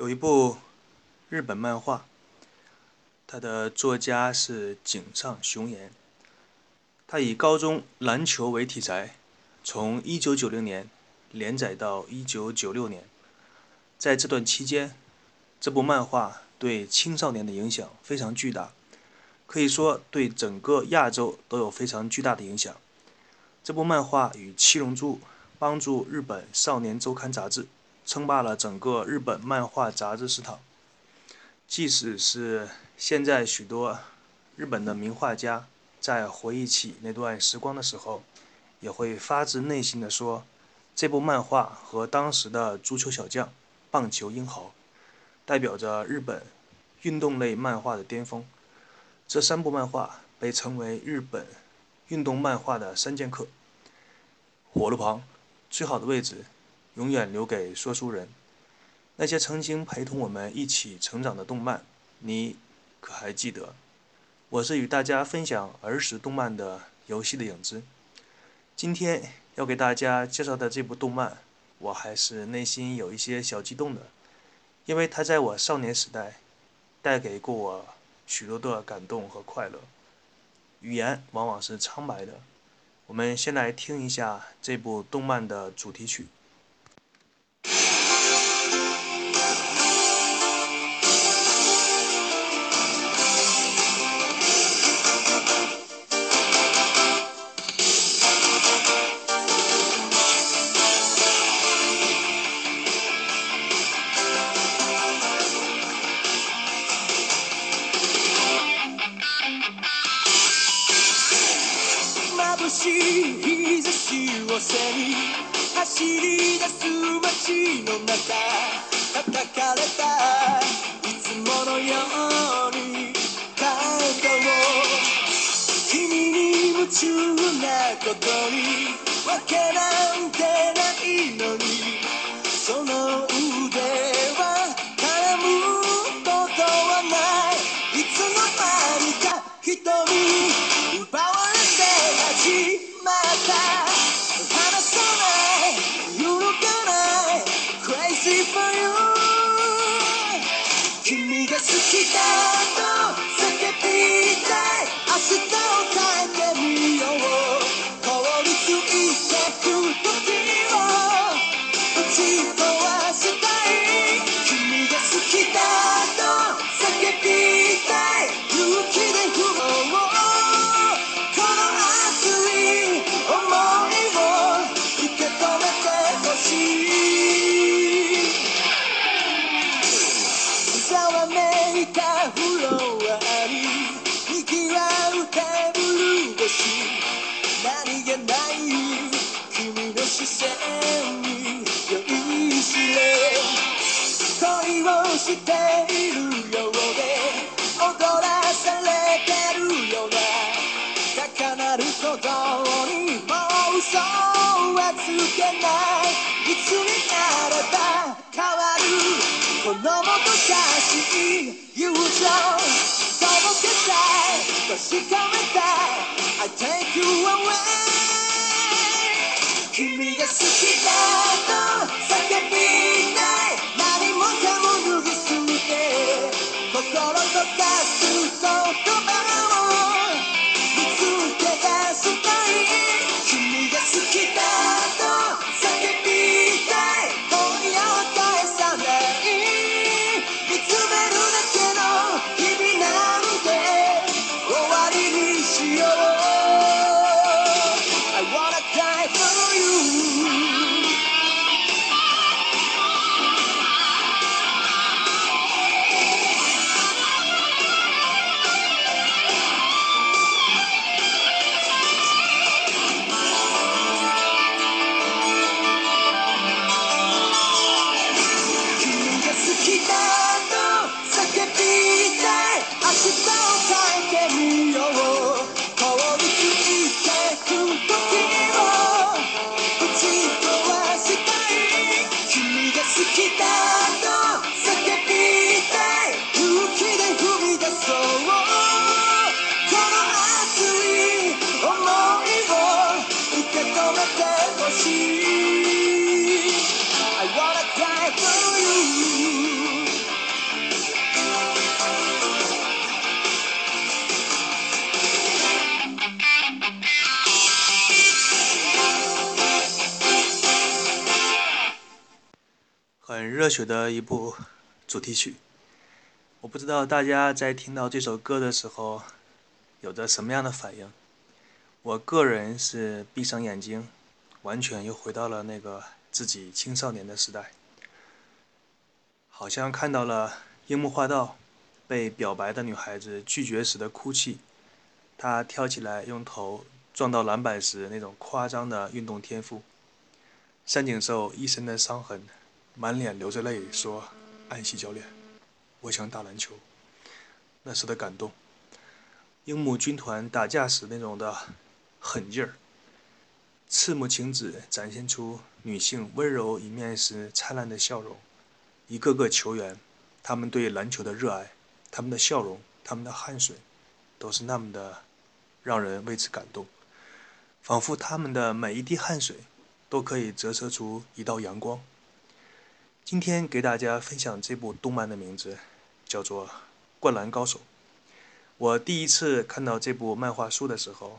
有一部日本漫画，它的作家是井上雄彦。他以高中篮球为题材，从1990年连载到1996年。在这段期间，这部漫画对青少年的影响非常巨大，可以说对整个亚洲都有非常巨大的影响。这部漫画与《七龙珠》帮助日本少年周刊杂志。称霸了整个日本漫画杂志市场。即使是现在，许多日本的名画家在回忆起那段时光的时候，也会发自内心的说：“这部漫画和当时的足球小将、棒球英豪，代表着日本运动类漫画的巅峰。”这三部漫画被称为日本运动漫画的三剑客。火炉旁，最好的位置。永远留给说书人。那些曾经陪同我们一起成长的动漫，你可还记得？我是与大家分享儿时动漫的游戏的影子。今天要给大家介绍的这部动漫，我还是内心有一些小激动的，因为它在我少年时代带给过我许多的感动和快乐。语言往往是苍白的。我们先来听一下这部动漫的主题曲。に夢中なことにわけなんてないのにその鳴る鼓動にもう嘘はつけないいつになれば変わるこのもどかしい友情届けたい確かめたい I take you away 君が好きだと热血的一部主题曲。我不知道大家在听到这首歌的时候有着什么样的反应。我个人是闭上眼睛，完全又回到了那个自己青少年的时代，好像看到了樱木花道被表白的女孩子拒绝时的哭泣，他跳起来用头撞到篮板时那种夸张的运动天赋。山井寿一身的伤痕，满脸流着泪说：“安西教练，我想打篮球。”那时的感动，樱木军团打架时那种的狠劲儿，赤木晴子展现出女性温柔一面时灿烂的笑容，一个个球员，他们对篮球的热爱，他们的笑容，他们的汗水，都是那么的让人为之感动，仿佛他们的每一滴汗水。都可以折射出一道阳光。今天给大家分享这部动漫的名字叫做《灌篮高手》。我第一次看到这部漫画书的时候，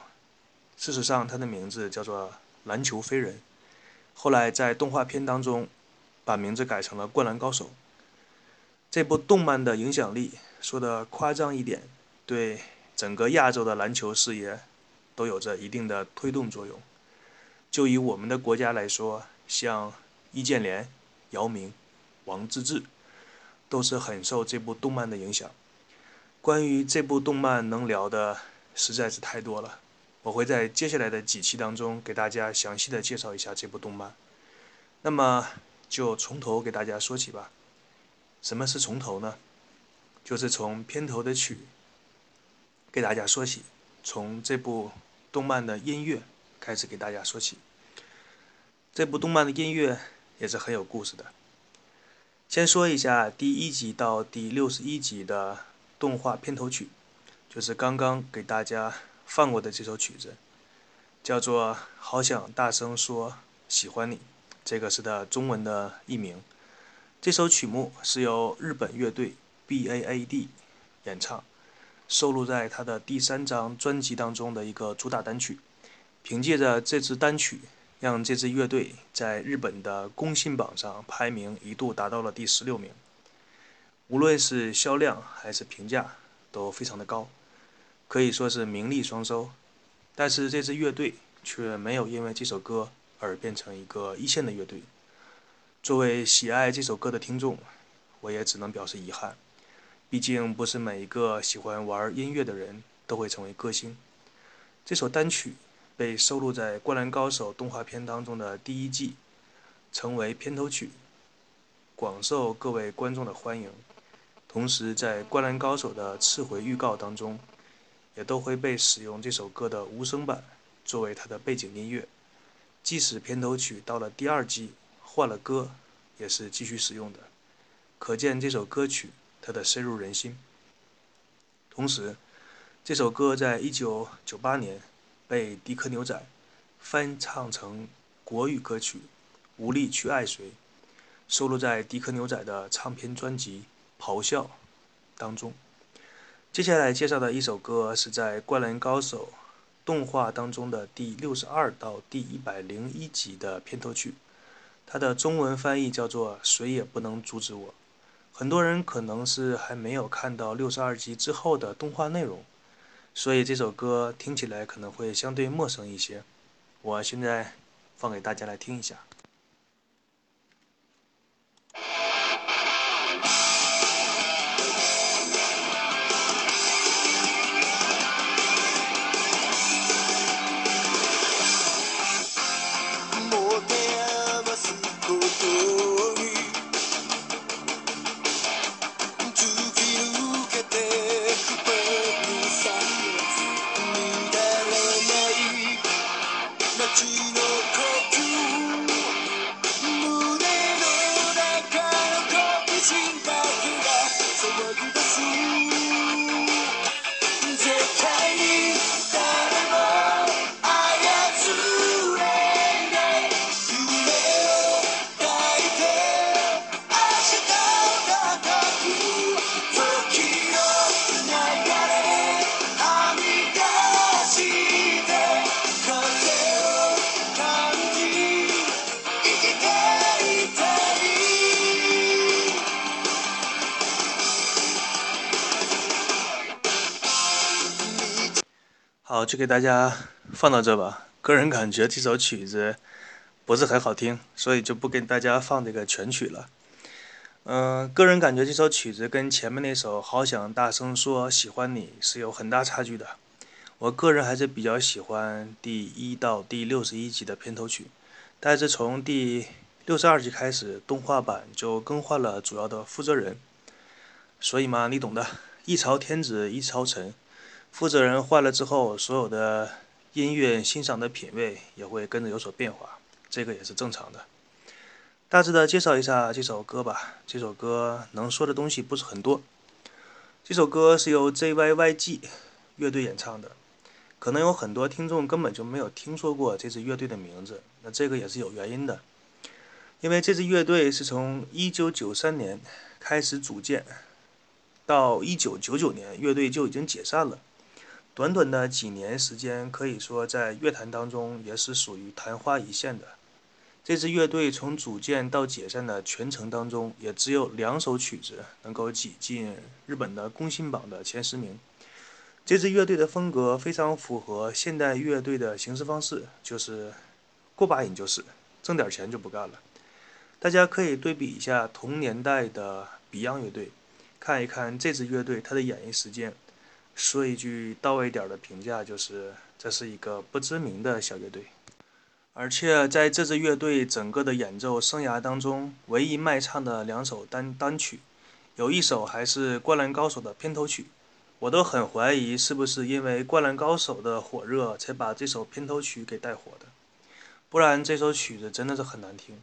事实上它的名字叫做《篮球飞人》，后来在动画片当中把名字改成了《灌篮高手》。这部动漫的影响力，说的夸张一点，对整个亚洲的篮球事业都有着一定的推动作用。就以我们的国家来说，像易建联、姚明、王治郅，都是很受这部动漫的影响。关于这部动漫能聊的实在是太多了，我会在接下来的几期当中给大家详细的介绍一下这部动漫。那么就从头给大家说起吧。什么是从头呢？就是从片头的曲给大家说起，从这部动漫的音乐。开始给大家说起，这部动漫的音乐也是很有故事的。先说一下第一集到第六十一集的动画片头曲，就是刚刚给大家放过的这首曲子，叫做《好想大声说喜欢你》，这个是它中文的译名。这首曲目是由日本乐队 B.A.A.D 演唱，收录在他的第三张专辑当中的一个主打单曲。凭借着这支单曲，让这支乐队在日本的公信榜上排名一度达到了第十六名。无论是销量还是评价都非常的高，可以说是名利双收。但是这支乐队却没有因为这首歌而变成一个一线的乐队。作为喜爱这首歌的听众，我也只能表示遗憾。毕竟不是每一个喜欢玩音乐的人都会成为歌星。这首单曲。被收录在《灌篮高手》动画片当中的第一季，成为片头曲，广受各位观众的欢迎。同时，在《灌篮高手》的次回预告当中，也都会被使用这首歌的无声版作为它的背景音乐。即使片头曲到了第二季换了歌，也是继续使用的。可见这首歌曲它的深入人心。同时，这首歌在一九九八年。被迪克牛仔翻唱成国语歌曲《无力去爱谁》，收录在迪克牛仔的唱片专辑《咆哮》当中。接下来介绍的一首歌是在《灌篮高手》动画当中的第六十二到第一百零一集的片头曲，它的中文翻译叫做《谁也不能阻止我》。很多人可能是还没有看到六十二集之后的动画内容。所以这首歌听起来可能会相对陌生一些，我现在放给大家来听一下。就给大家放到这吧。个人感觉这首曲子不是很好听，所以就不给大家放这个全曲了。嗯，个人感觉这首曲子跟前面那首《好想大声说喜欢你》是有很大差距的。我个人还是比较喜欢第一到第六十一集的片头曲，但是从第六十二集开始，动画版就更换了主要的负责人，所以嘛，你懂的，一朝天子一朝臣，负责人换了之后，所有的音乐欣赏的品味也会跟着有所变化，这个也是正常的。大致的介绍一下这首歌吧。这首歌能说的东西不是很多。这首歌是由 JYYG 乐队演唱的，可能有很多听众根本就没有听说过这支乐队的名字。那这个也是有原因的，因为这支乐队是从1993年开始组建，到1999年乐队就已经解散了。短短的几年时间，可以说在乐坛当中也是属于昙花一现的。这支乐队从组建到解散的全程当中，也只有两首曲子能够挤进日本的工信榜的前十名。这支乐队的风格非常符合现代乐队的形式方式，就是过把瘾就是，挣点钱就不干了。大家可以对比一下同年代的 Beyond 乐队，看一看这支乐队它的演绎时间。说一句到位点的评价，就是这是一个不知名的小乐队。而且在这支乐队整个的演奏生涯当中，唯一卖唱的两首单单曲，有一首还是《灌篮高手》的片头曲，我都很怀疑是不是因为《灌篮高手》的火热才把这首片头曲给带火的，不然这首曲子真的是很难听。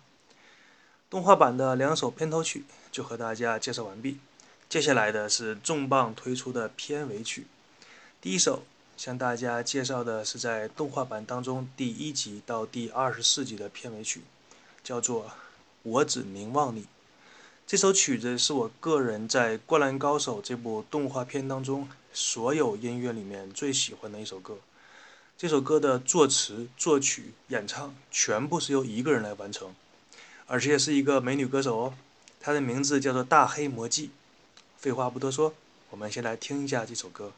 动画版的两首片头曲就和大家介绍完毕，接下来的是重磅推出的片尾曲，第一首。向大家介绍的是在动画版当中第一集到第二十四集的片尾曲，叫做《我只凝望你》。这首曲子是我个人在《灌篮高手》这部动画片当中所有音乐里面最喜欢的一首歌。这首歌的作词、作曲、演唱全部是由一个人来完成，而且是一个美女歌手哦。她的名字叫做大黑魔记。废话不多说，我们先来听一下这首歌。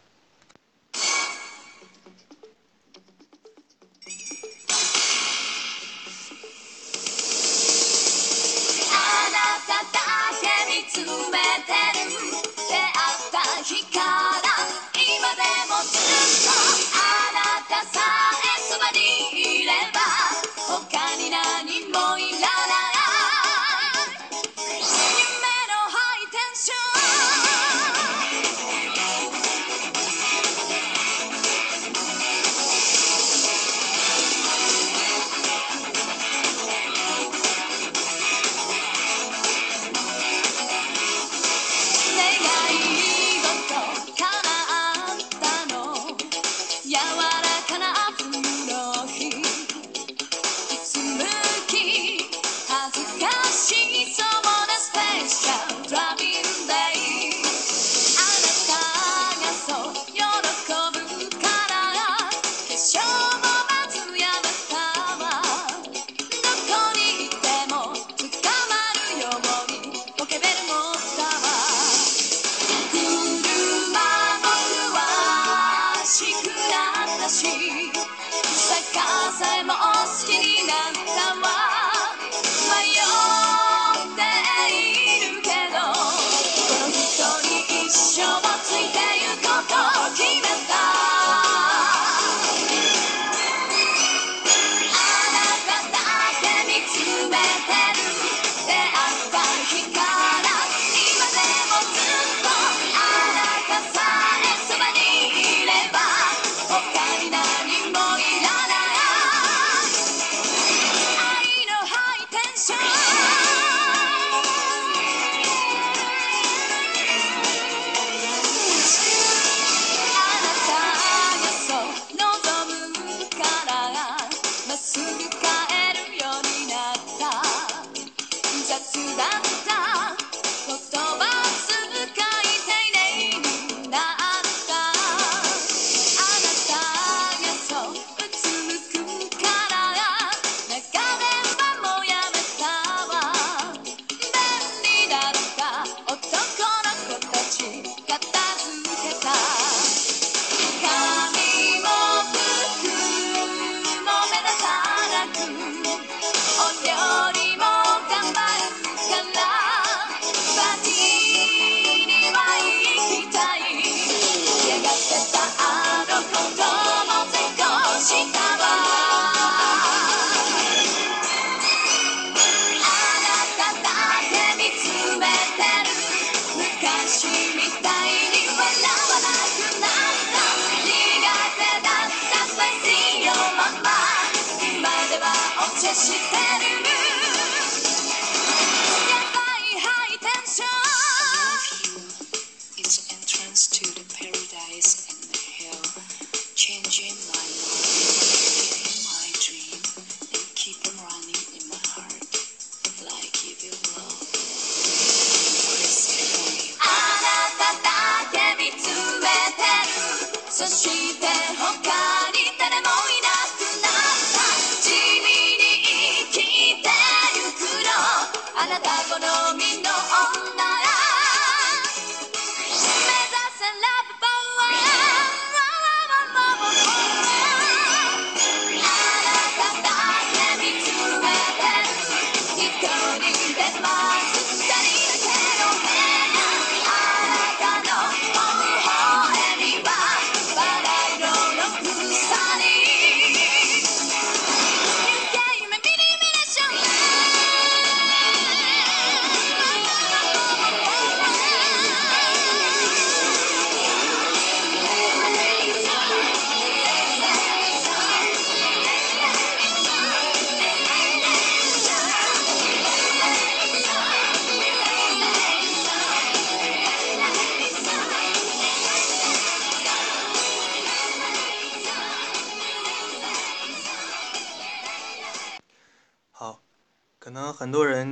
The see that.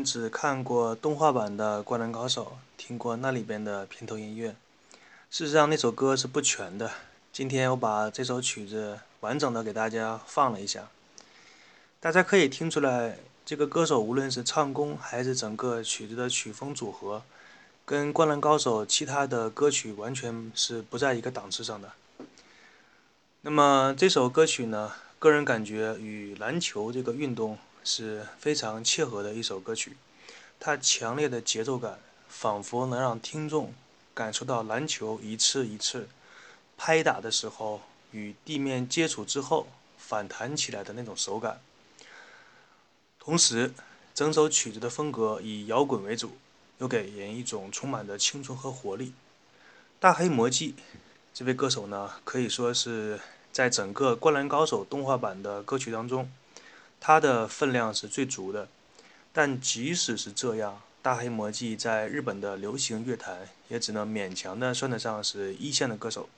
只看过动画版的《灌篮高手》，听过那里边的片头音乐。事实上，那首歌是不全的。今天我把这首曲子完整的给大家放了一下，大家可以听出来，这个歌手无论是唱功还是整个曲子的曲风组合，跟《灌篮高手》其他的歌曲完全是不在一个档次上的。那么这首歌曲呢，个人感觉与篮球这个运动是非常切合的一首歌曲，它强烈的节奏感仿佛能让听众感受到篮球一次一次拍打的时候与地面接触之后反弹起来的那种手感。同时，整首曲子的风格以摇滚为主，又给人一种充满着青春和活力。大黑魔记这位歌手呢，可以说是在整个《灌篮高手》动画版的歌曲当中，他的分量是最足的。但即使是这样，大黑魔记在日本的流行乐坛也只能勉强的算得上是一线的歌手。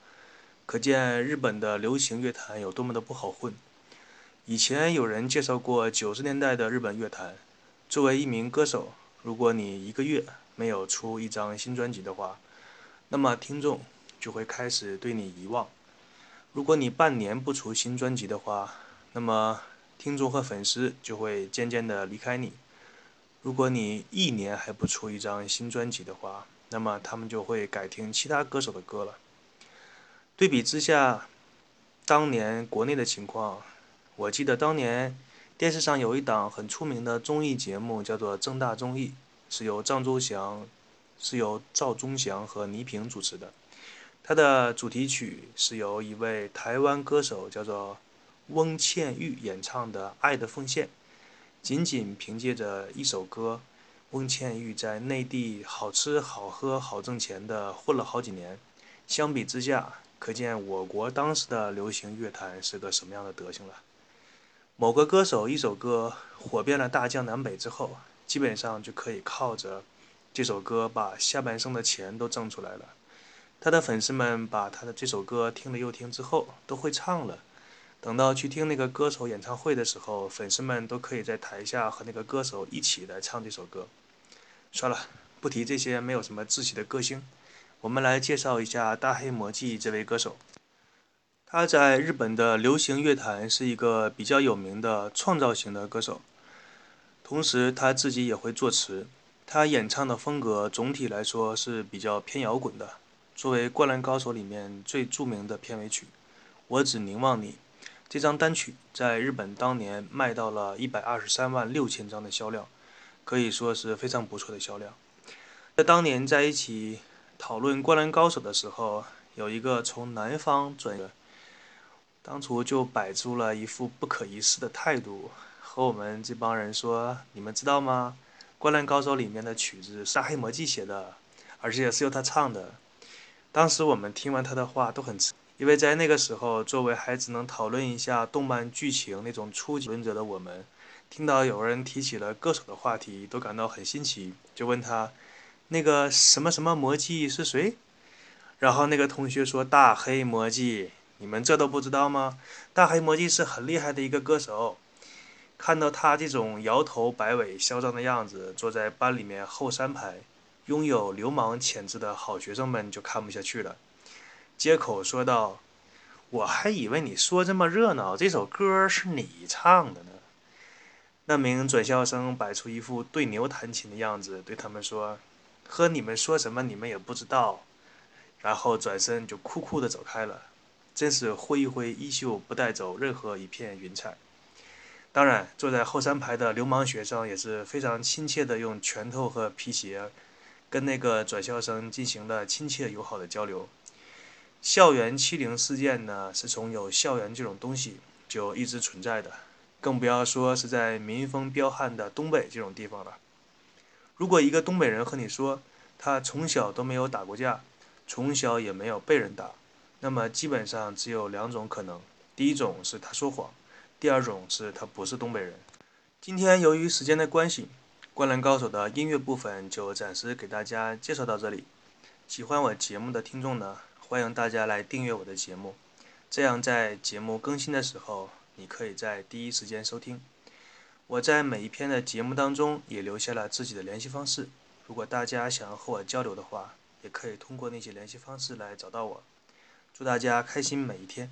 可见日本的流行乐坛有多么的不好混。以前有人介绍过九十年代的日本乐坛，作为一名歌手，如果你一个月没有出一张新专辑的话，那么听众就会开始对你遗忘。如果你半年不出新专辑的话，那么听众和粉丝就会渐渐的离开你。如果你一年还不出一张新专辑的话，那么他们就会改听其他歌手的歌了。对比之下，当年国内的情况，我记得当年电视上有一档很出名的综艺节目，叫做《正大综艺》，是由张周翔、是由赵忠祥和倪萍主持的。它的主题曲是由一位台湾歌手叫做翁倩玉演唱的《爱的奉献》。仅仅凭借着一首歌，翁倩玉在内地好吃好喝好挣钱的混了好几年。相比之下，可见我国当时的流行乐坛是个什么样的德行了。某个歌手一首歌火遍了大江南北之后，基本上就可以靠着这首歌把下半生的钱都挣出来了。他的粉丝们把他的这首歌听了又听之后，都会唱了。等到去听那个歌手演唱会的时候，粉丝们都可以在台下和那个歌手一起来唱这首歌。算了，不提这些没有什么志气的歌星，我们来介绍一下大黑魔记这位歌手。他在日本的流行乐坛是一个比较有名的创造型的歌手，同时他自己也会作词。他演唱的风格总体来说是比较偏摇滚的。作为《灌篮高手》里面最著名的片尾曲《我只凝望你》。这张单曲在日本当年卖到了一百二十三万六千张的销量，可以说是非常不错的销量。在当年在一起讨论《灌篮高手》的时候，有一个从南方转的，当初就摆出了一副不可一世的态度，和我们这帮人说：“你们知道吗？《灌篮高手》里面的曲子是黑魔记写的，而且是由他唱的。”当时我们听完他的话都很吃。因为在那个时候，作为还只能讨论一下动漫剧情那种初级论者的我们，听到有人提起了歌手的话题，都感到很新奇，就问他：“那个什么什么魔纪是谁？”然后那个同学说：“大黑魔纪，你们这都不知道吗？大黑魔纪是很厉害的一个歌手。”看到他这种摇头摆尾、嚣张的样子，坐在班里面后三排，拥有流氓潜质的好学生们就看不下去了，接口说道：“我还以为你说这么热闹，这首歌是你唱的呢。”那名转校生摆出一副对牛弹琴的样子，对他们说：“和你们说什么，你们也不知道。”然后转身就酷酷的走开了，真是挥一挥衣袖，不带走任何一片云彩。当然，坐在后三排的流氓学生也是非常亲切的用拳头和皮鞋，跟那个转校生进行了亲切友好的交流。校园欺凌事件呢，是从有校园这种东西就一直存在的。更不要说是在民风彪悍的东北这种地方了。如果一个东北人和你说他从小都没有打过架，从小也没有被人打，那么基本上只有两种可能：第一种是他说谎，第二种是他不是东北人。今天由于时间的关系，《灌篮高手》的音乐部分就暂时给大家介绍到这里。喜欢我节目的听众呢，欢迎大家来订阅我的节目，这样在节目更新的时候。你可以在第一时间收听。我在每一篇的节目当中也留下了自己的联系方式，如果大家想要和我交流的话，也可以通过那些联系方式来找到我。祝大家开心每一天。